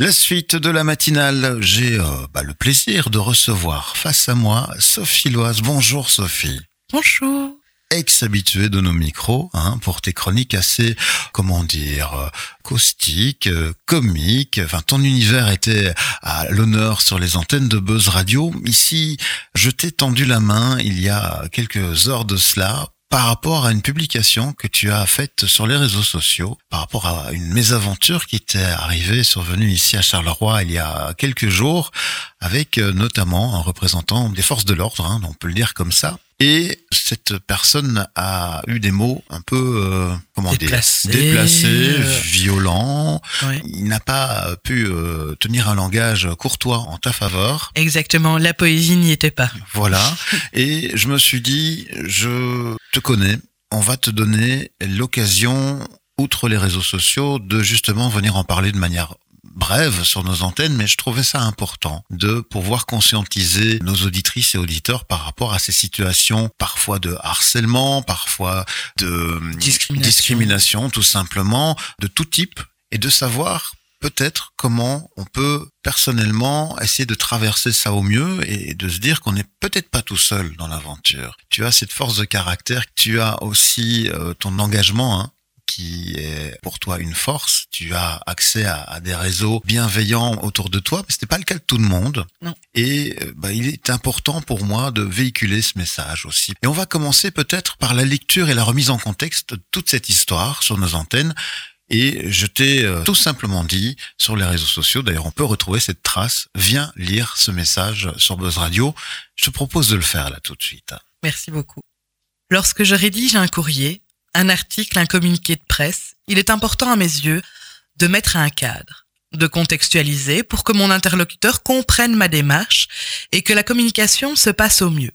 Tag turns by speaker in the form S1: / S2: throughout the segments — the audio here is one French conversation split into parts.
S1: La suite de la matinale, j'ai euh, bah, le plaisir de recevoir face à moi Sophie Loise. Bonjour Sophie.
S2: Bonjour.
S1: Ex-habituée de nos micros, hein, pour tes chroniques assez, comment dire, euh, caustiques, euh, comiques. Enfin, ton univers était à l'honneur sur les antennes de Buzz Radio. Ici, je t'ai tendu la main il y a quelques heures de cela par rapport à une publication que tu as faite sur les réseaux sociaux, par rapport à une mésaventure qui t'est arrivée, survenue ici à Charleroi il y a quelques jours, avec euh, notamment un représentant des forces de l'ordre, hein, on peut le dire comme ça, et cette personne a eu des mots un peu, euh, comment
S2: Déplacés,
S1: dire, déplacés,
S2: euh,
S1: violents.
S2: Ouais.
S1: Il n'a pas pu euh, tenir un langage courtois en ta faveur.
S2: Exactement, la poésie n'y était pas.
S1: Voilà. Et je me suis dit, je te connais, on va te donner l'occasion, outre les réseaux sociaux, de justement venir en parler de manière brève sur nos antennes, mais je trouvais ça important de pouvoir conscientiser nos auditrices et auditeurs par rapport à ces situations parfois de harcèlement, parfois de
S2: Discrimination.
S1: discrimination tout simplement, de tout type, et de savoir peut-être comment on peut personnellement essayer de traverser ça au mieux et de se dire qu'on n'est peut-être pas tout seul dans l'aventure. Tu as cette force de caractère, tu as aussi euh, ton engagement hein, qui est pour toi une force. Tu as accès à, à des réseaux bienveillants autour de toi, mais ce n'est pas le cas de tout le monde.
S2: Non.
S1: Et euh, bah, il est important pour moi de véhiculer ce message aussi. Et on va commencer peut-être par la lecture et la remise en contexte de toute cette histoire sur nos antennes. Et je t'ai euh, tout simplement dit sur les réseaux sociaux, d'ailleurs on peut retrouver cette trace, viens lire ce message sur Buzz Radio. Je te propose de le faire là tout de suite.
S2: Merci beaucoup. Lorsque je rédige un courrier, un article, un communiqué de presse, il est important à mes yeux de mettre un cadre, de contextualiser pour que mon interlocuteur comprenne ma démarche et que la communication se passe au mieux.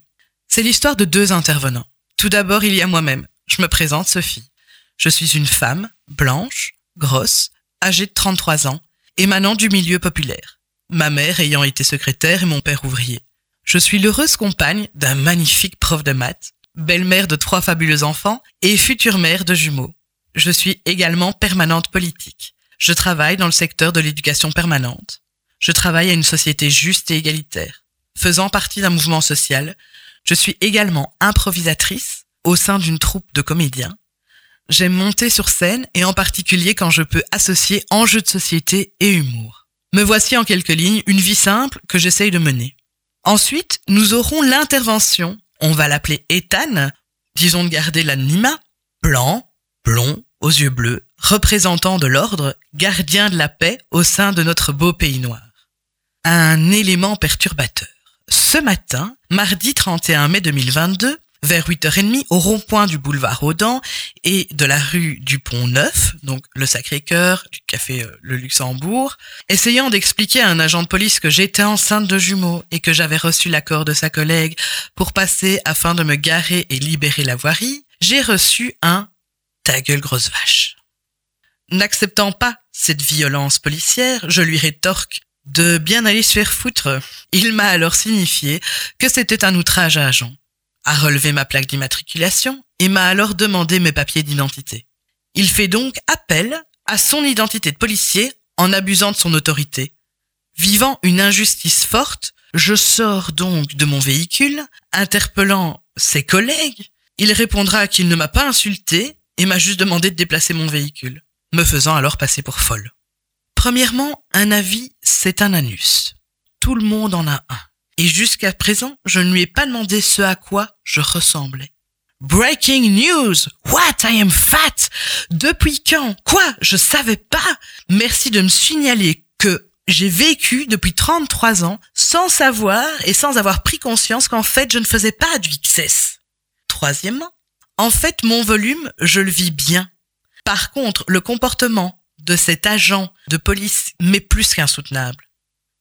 S2: C'est l'histoire de deux intervenants. Tout d'abord, il y a moi-même. Je me présente Sophie. Je suis une femme, blanche, grosse, âgée de 33 ans, émanant du milieu populaire. Ma mère ayant été secrétaire et mon père ouvrier. Je suis l'heureuse compagne d'un magnifique prof de maths, belle-mère de trois fabuleux enfants et future mère de jumeaux. Je suis également permanente politique. Je travaille dans le secteur de l'éducation permanente. Je travaille à une société juste et égalitaire. Faisant partie d'un mouvement social, je suis également improvisatrice au sein d'une troupe de comédiens. J'aime monter sur scène et en particulier quand je peux associer enjeux de société et humour. Me voici en quelques lignes une vie simple que j'essaye de mener. Ensuite, nous aurons l'intervention, on va l'appeler Ethan, disons de garder l'anonymat, blanc, blond, aux yeux bleus, représentant de l'ordre, gardien de la paix au sein de notre beau pays noir. Un élément perturbateur. Ce matin, mardi 31 mai 2022, vers 8h30 au rond-point du boulevard Audan et de la rue du Pont Neuf, donc le Sacré-Cœur, du café euh, Le Luxembourg, essayant d'expliquer à un agent de police que j'étais enceinte de jumeaux et que j'avais reçu l'accord de sa collègue pour passer afin de me garer et libérer la voirie, j'ai reçu un ta gueule grosse vache. N'acceptant pas cette violence policière, je lui rétorque de bien aller se faire foutre. Il m'a alors signifié que c'était un outrage à agent a relevé ma plaque d'immatriculation et m'a alors demandé mes papiers d'identité. Il fait donc appel à son identité de policier en abusant de son autorité. Vivant une injustice forte, je sors donc de mon véhicule, interpellant ses collègues. Il répondra qu'il ne m'a pas insulté et m'a juste demandé de déplacer mon véhicule, me faisant alors passer pour folle. Premièrement, un avis, c'est un anus. Tout le monde en a un. Et jusqu'à présent, je ne lui ai pas demandé ce à quoi je ressemblais. Breaking news! What? I am fat! Depuis quand? Quoi? Je savais pas! Merci de me signaler que j'ai vécu depuis 33 ans sans savoir et sans avoir pris conscience qu'en fait je ne faisais pas du XS. Troisièmement, en fait mon volume, je le vis bien. Par contre, le comportement de cet agent de police m'est plus qu'insoutenable.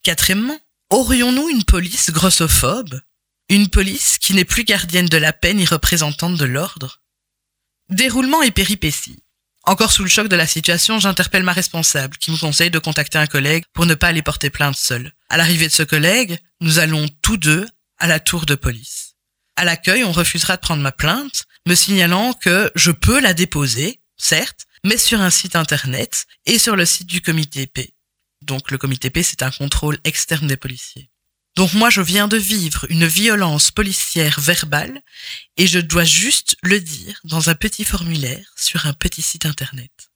S2: Quatrièmement, aurions-nous une police grossophobe? Une police qui n'est plus gardienne de la paix ni représentante de l'ordre? Déroulement et péripéties. Encore sous le choc de la situation, j'interpelle ma responsable, qui me conseille de contacter un collègue pour ne pas aller porter plainte seul. À l'arrivée de ce collègue, nous allons tous deux à la tour de police. À l'accueil, on refusera de prendre ma plainte, me signalant que je peux la déposer, certes, mais sur un site internet et sur le site du comité P. Donc le comité P, c'est un contrôle externe des policiers. Donc moi, je viens de vivre une violence policière verbale et je dois juste le dire dans un petit formulaire sur un petit site internet.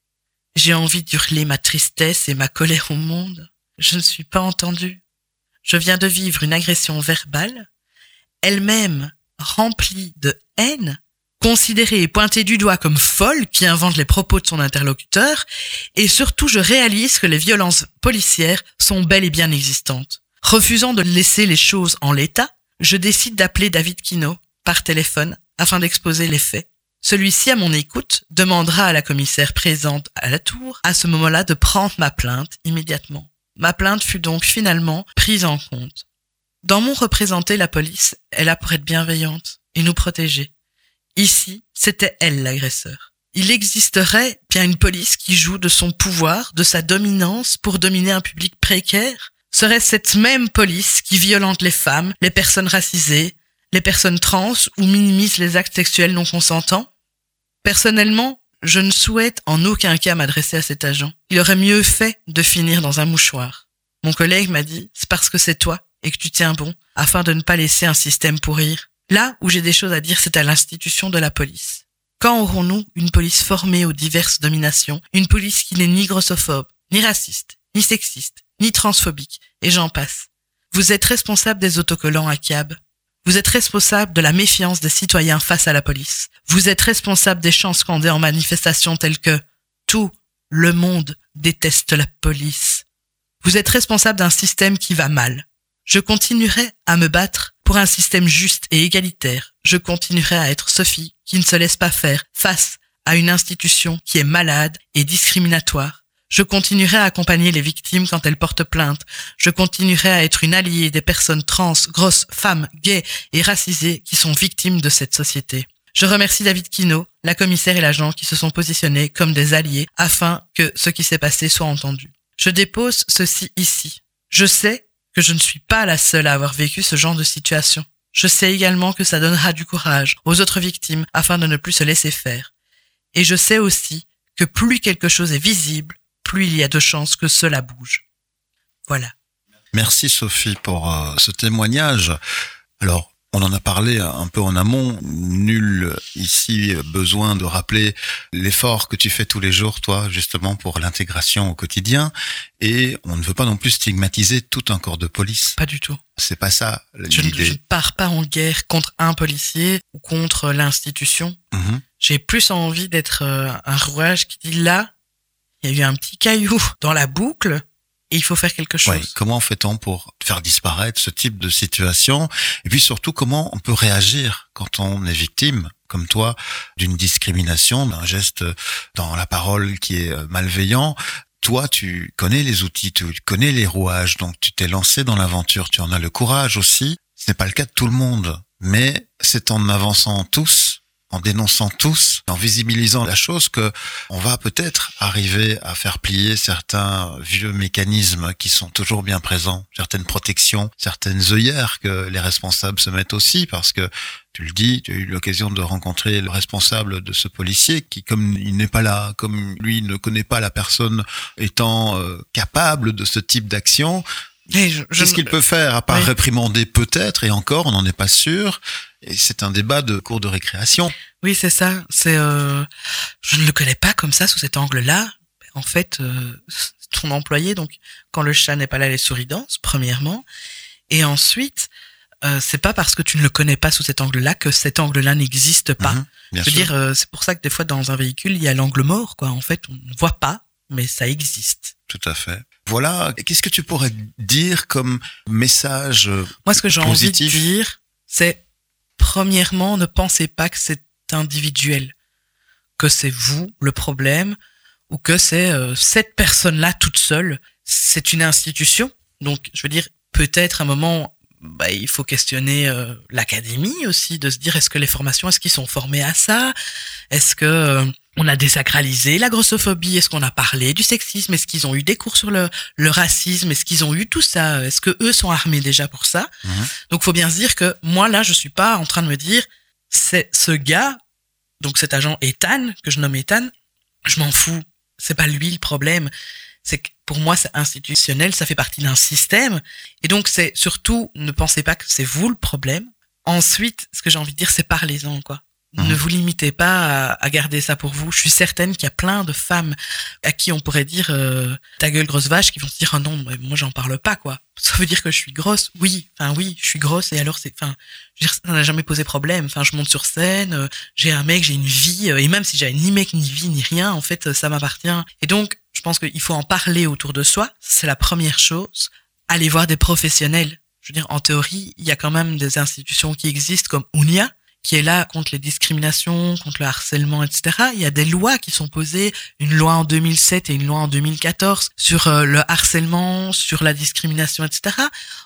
S2: J'ai envie d'hurler ma tristesse et ma colère au monde. Je ne suis pas entendue. Je viens de vivre une agression verbale, elle-même remplie de haine, considérée et pointée du doigt comme folle qui invente les propos de son interlocuteur, et surtout je réalise que les violences policières sont bel et bien existantes. Refusant de laisser les choses en l'état, je décide d'appeler David Kino par téléphone afin d'exposer les faits. Celui-ci, à mon écoute, demandera à la commissaire présente à la tour, à ce moment-là, de prendre ma plainte immédiatement. Ma plainte fut donc finalement prise en compte. Dans mon représenté, la police est là pour être bienveillante et nous protéger. Ici, c'était elle l'agresseur. Il existerait bien une police qui joue de son pouvoir, de sa dominance pour dominer un public précaire? Serait cette même police qui violente les femmes, les personnes racisées, les personnes trans ou minimise les actes sexuels non consentants? Personnellement, je ne souhaite en aucun cas m'adresser à cet agent. Il aurait mieux fait de finir dans un mouchoir. Mon collègue m'a dit, c'est parce que c'est toi et que tu tiens bon, afin de ne pas laisser un système pourrir. Là où j'ai des choses à dire, c'est à l'institution de la police. Quand aurons-nous une police formée aux diverses dominations, une police qui n'est ni grossophobe, ni raciste, ni sexiste, ni transphobique, et j'en passe. Vous êtes responsable des autocollants à cab. Vous êtes responsable de la méfiance des citoyens face à la police. Vous êtes responsable des chants scandés en manifestations telles que tout le monde déteste la police. Vous êtes responsable d'un système qui va mal. Je continuerai à me battre pour un système juste et égalitaire. Je continuerai à être Sophie qui ne se laisse pas faire face à une institution qui est malade et discriminatoire je continuerai à accompagner les victimes quand elles portent plainte. Je continuerai à être une alliée des personnes trans, grosses, femmes, gays et racisées qui sont victimes de cette société. Je remercie David Kino, la commissaire et l'agent qui se sont positionnés comme des alliés afin que ce qui s'est passé soit entendu. Je dépose ceci ici. Je sais que je ne suis pas la seule à avoir vécu ce genre de situation. Je sais également que ça donnera du courage aux autres victimes afin de ne plus se laisser faire. Et je sais aussi que plus quelque chose est visible, plus il y a de chances que cela bouge. Voilà.
S1: Merci Sophie pour euh, ce témoignage. Alors, on en a parlé un peu en amont. Nul ici besoin de rappeler l'effort que tu fais tous les jours, toi, justement, pour l'intégration au quotidien. Et on ne veut pas non plus stigmatiser tout un corps de police.
S2: Pas du tout.
S1: C'est pas ça
S2: je,
S1: l'idée.
S2: Je ne pars pas en guerre contre un policier ou contre l'institution.
S1: Mhm.
S2: J'ai plus envie d'être euh, un rouage qui dit là, il y a eu un petit caillou dans la boucle et il faut faire quelque chose.
S1: Ouais, comment fait-on pour faire disparaître ce type de situation? Et puis surtout, comment on peut réagir quand on est victime, comme toi, d'une discrimination, d'un geste dans la parole qui est malveillant? Toi, tu connais les outils, tu connais les rouages, donc tu t'es lancé dans l'aventure, tu en as le courage aussi. Ce n'est pas le cas de tout le monde, mais c'est en avançant tous en dénonçant tous, en visibilisant la chose que on va peut-être arriver à faire plier certains vieux mécanismes qui sont toujours bien présents, certaines protections, certaines œillères que les responsables se mettent aussi parce que tu le dis, tu as eu l'occasion de rencontrer le responsable de ce policier qui, comme il n'est pas là, comme lui ne connaît pas la personne étant euh, capable de ce type d'action, Qu'est-ce qu'il peut faire à part oui. réprimander peut-être et encore on n'en est pas sûr et c'est un débat de cours de récréation.
S2: Oui, c'est ça. C'est euh, je ne le connais pas comme ça sous cet angle-là. En fait, euh, ton employé donc quand le chat n'est pas là les souris dansent premièrement et ensuite euh, c'est pas parce que tu ne le connais pas sous cet angle-là que cet angle-là n'existe pas.
S1: Mmh,
S2: je veux sûr. dire, euh, c'est pour ça que des fois dans un véhicule il y a l'angle mort quoi. En fait, on ne voit pas, mais ça existe.
S1: Tout à fait. Voilà. Qu'est-ce que tu pourrais dire comme message
S2: Moi, ce que j'ai envie de dire, c'est premièrement, ne pensez pas que c'est individuel, que c'est vous le problème ou que c'est euh, cette personne-là toute seule. C'est une institution. Donc, je veux dire, peut-être à un moment, bah, il faut questionner euh, l'académie aussi, de se dire est-ce que les formations, est-ce qu'ils sont formés à ça? Est-ce que euh, on a désacralisé la grossophobie? Est-ce qu'on a parlé du sexisme? Est-ce qu'ils ont eu des cours sur le, le racisme? Est-ce qu'ils ont eu tout ça? Est-ce que eux sont armés déjà pour ça?
S1: Mmh.
S2: Donc, faut bien se dire que moi là, je suis pas en train de me dire c'est ce gars, donc cet agent Ethan que je nomme Ethan, je m'en fous. C'est pas lui le problème. C'est que pour moi, c'est institutionnel, ça fait partie d'un système. Et donc, c'est surtout, ne pensez pas que c'est vous le problème. Ensuite, ce que j'ai envie de dire, c'est parlez-en, quoi.
S1: Mhm.
S2: Ne vous limitez pas à, à garder ça pour vous. Je suis certaine qu'il y a plein de femmes à qui on pourrait dire euh, ta gueule grosse vache qui vont se dire ah non mais moi j'en parle pas quoi. Ça veut dire que je suis grosse. Oui, enfin oui, je suis grosse et alors c'est enfin ça n'a jamais posé problème. Enfin je monte sur scène, euh, j'ai un mec, j'ai une vie euh, et même si j'avais ni mec ni vie ni rien en fait euh, ça m'appartient. Et donc je pense qu'il faut en parler autour de soi. C'est la première chose. Aller voir des professionnels. Je veux dire en théorie il y a quand même des institutions qui existent comme UNIA qui est là contre les discriminations, contre le harcèlement, etc. Il y a des lois qui sont posées, une loi en 2007 et une loi en 2014 sur euh, le harcèlement, sur la discrimination, etc.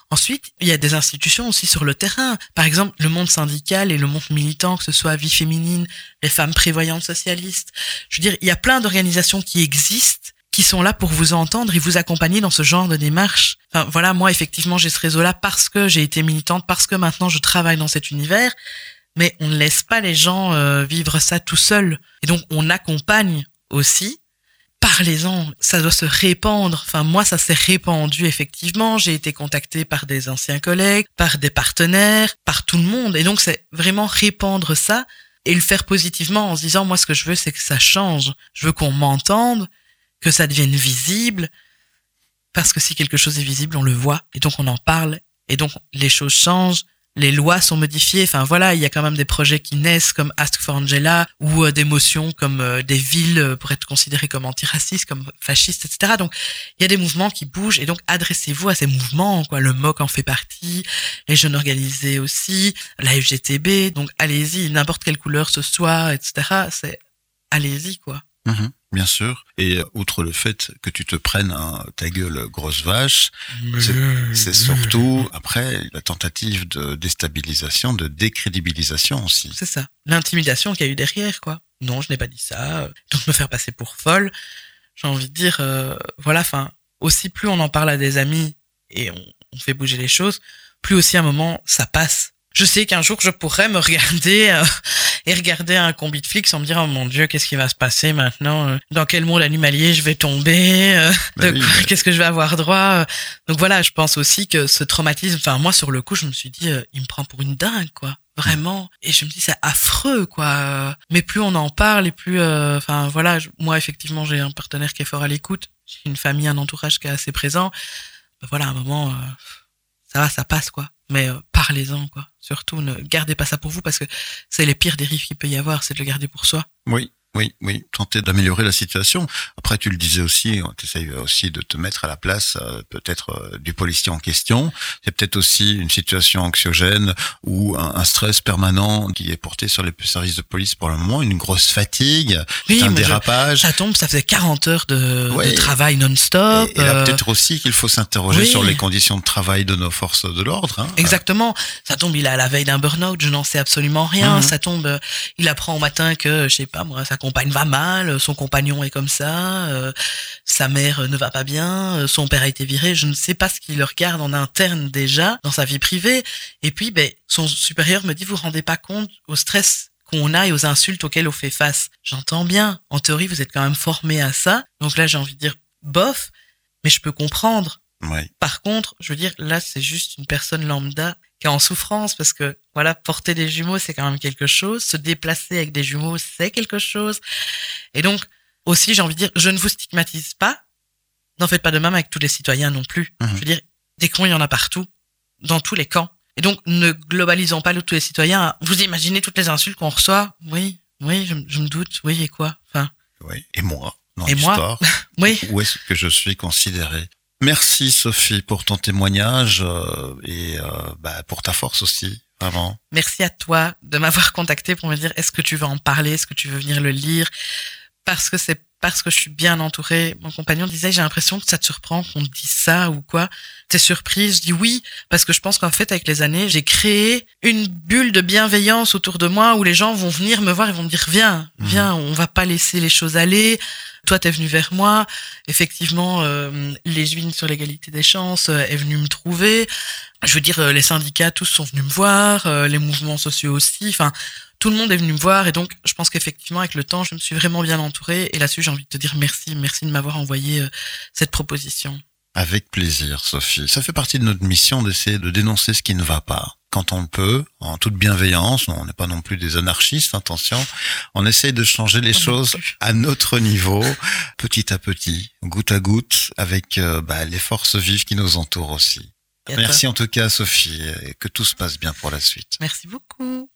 S2: Ensuite, il y a des institutions aussi sur le terrain. Par exemple, le monde syndical et le monde militant, que ce soit Vie féminine, les femmes prévoyantes socialistes. Je veux dire, il y a plein d'organisations qui existent qui sont là pour vous entendre et vous accompagner dans ce genre de démarche. Enfin, voilà, moi, effectivement, j'ai ce réseau-là parce que j'ai été militante, parce que maintenant je travaille dans cet univers mais on ne laisse pas les gens euh, vivre ça tout seuls. Et donc on accompagne aussi. Parlez-en, ça doit se répandre. Enfin moi ça s'est répandu effectivement. J'ai été contactée par des anciens collègues, par des partenaires, par tout le monde. Et donc c'est vraiment répandre ça et le faire positivement en se disant moi ce que je veux c'est que ça change. Je veux qu'on m'entende, que ça devienne visible. Parce que si quelque chose est visible, on le voit et donc on en parle et donc les choses changent les lois sont modifiées. Enfin voilà, il y a quand même des projets qui naissent comme Ask for Angela ou euh, des motions comme euh, des villes euh, pour être considérées comme antiracistes, comme fascistes, etc. Donc il y a des mouvements qui bougent et donc adressez-vous à ces mouvements. Quoi. Le MOC en fait partie, les jeunes organisés aussi, la FGTB. Donc allez-y, n'importe quelle couleur ce soit, etc. C'est allez-y quoi.
S1: Mhm, bien sûr. Et euh, outre le fait que tu te prennes un, ta gueule grosse vache, c'est- c'est surtout après la tentative de déstabilisation, de décrédibilisation aussi.
S2: C'est ça. L'intimidation qu'il y a eu derrière, quoi. Non, je n'ai pas dit ça. Donc me faire passer pour folle. J'ai envie de dire, euh, voilà, enfin, aussi plus on en parle à des amis et on, on fait bouger les choses, plus aussi à un moment ça passe. Je sais qu'un jour je pourrais me regarder euh, et regarder un combi de flics sans me dire oh mon dieu qu'est-ce qui va se passer maintenant euh, dans quel monde animalier je vais tomber euh,
S1: Bah oui, mais-
S2: qu'est-ce que je vais avoir droit euh. donc voilà je pense aussi que ce traumatisme enfin moi sur le coup je me suis dit euh, il me prend pour une dingue quoi vraiment. Et je me dis c'est affreux quoi mais plus on en parle et plus euh, enfin voilà je- moi effectivement j'ai un partenaire qui est fort à l'écoute j'ai une famille un entourage qui est assez présent. Ben voilà à un moment ça va ça passe quoi mais euh, parlez-en quoi. Surtout ne gardez pas ça pour vous parce que c'est les pires dérives qu'il peut y avoir c'est de le garder pour soi.
S1: Oui, oui, oui. Tenter d'améliorer la situation. Après, tu le disais aussi, tu essayes aussi de te mettre à la place euh, peut-être euh, du policier en question. C'est peut-être aussi une situation anxiogène ou un, un stress permanent qui est porté sur les services de police pour le moment, une grosse fatigue,
S2: Oui,
S1: un
S2: je-
S1: dérapage.
S2: ça tombe ça faisait 40 heures de,
S1: Ouais.
S2: de travail non-stop
S1: Et, et là,
S2: euh,
S1: peut-être aussi qu'il faut s'interroger
S2: oui.
S1: sur les conditions de travail de nos forces de l'ordre. Hein.
S2: Exactement. Ça tombe, il est à la veille d'un burn-out, je n'en sais absolument rien.
S1: Mhm.
S2: Ça tombe, il apprend au matin que, je sais pas moi, sa compagne va mal, euh, son compagnon est comme ça, euh, sa mère euh, ne va pas bien, son père a été viré. Je ne sais pas ce qu'il regarde en interne déjà, dans sa vie privée. Et puis, ben, son supérieur me dit, vous vous rendez pas compte au stress qu'on a et aux insultes auxquelles on fait face. J'entends bien. En théorie, vous êtes quand même formé à ça. Donc là, j'ai envie de dire, bof, mais je peux comprendre.
S1: Ouais.
S2: Par contre, je veux dire, là, c'est juste une personne lambda qui est en souffrance parce que, voilà, porter des jumeaux, c'est quand même quelque chose. Se déplacer avec des jumeaux, c'est quelque chose. Et donc, aussi, j'ai envie de dire, je ne vous stigmatise pas. N'en faites pas de même avec tous les citoyens non plus.
S1: Mhm.
S2: Je veux dire, des cons, il y en a partout, dans tous les camps. Et donc, ne globalisons pas tous les citoyens. Vous imaginez toutes les insultes qu'on reçoit? Oui, oui, je, je me doute. Oui, et quoi? Enfin,
S1: Oui. Et moi, dans
S2: Et moi? oui.
S1: où est-ce que je suis considéré? Merci Sophie pour ton témoignage euh, et euh, bah, pour ta force aussi, vraiment.
S2: Merci à toi de m'avoir contacté pour me dire est-ce que tu veux en parler, est-ce que tu veux venir le lire? Parce que c'est parce que je suis bien entourée. Mon compagnon disait j'ai l'impression que ça te surprend qu'on te dise ça ou quoi. T'es surprise? Je dis oui parce que je pense qu'en fait avec les années j'ai créé une bulle de bienveillance autour de moi où les gens vont venir me voir et vont me dire viens
S1: Mhm.
S2: viens on va pas laisser les choses aller. Toi t'es venu vers moi. Effectivement euh, les juines sur l'égalité des chances euh, est venu me trouver. Je veux dire euh, les syndicats tous sont venus me voir, euh, les mouvements sociaux aussi. Enfin tout le monde est venu me voir et donc je pense qu'effectivement avec le temps je me suis vraiment bien entourée et là-dessus j'ai envie de te dire merci, merci de m'avoir envoyé euh, cette proposition.
S1: Avec plaisir, Sophie. Ça fait partie de notre mission d'essayer de dénoncer ce qui ne va pas. Quand on peut, en toute bienveillance, on n'est pas non plus des anarchistes, attention, on essaye de changer les choses à notre niveau, petit à petit, goutte à goutte, avec euh, bah, les forces vives qui nous entourent aussi. Merci en tout cas, Sophie, et que tout se passe bien pour la suite.
S2: Merci beaucoup.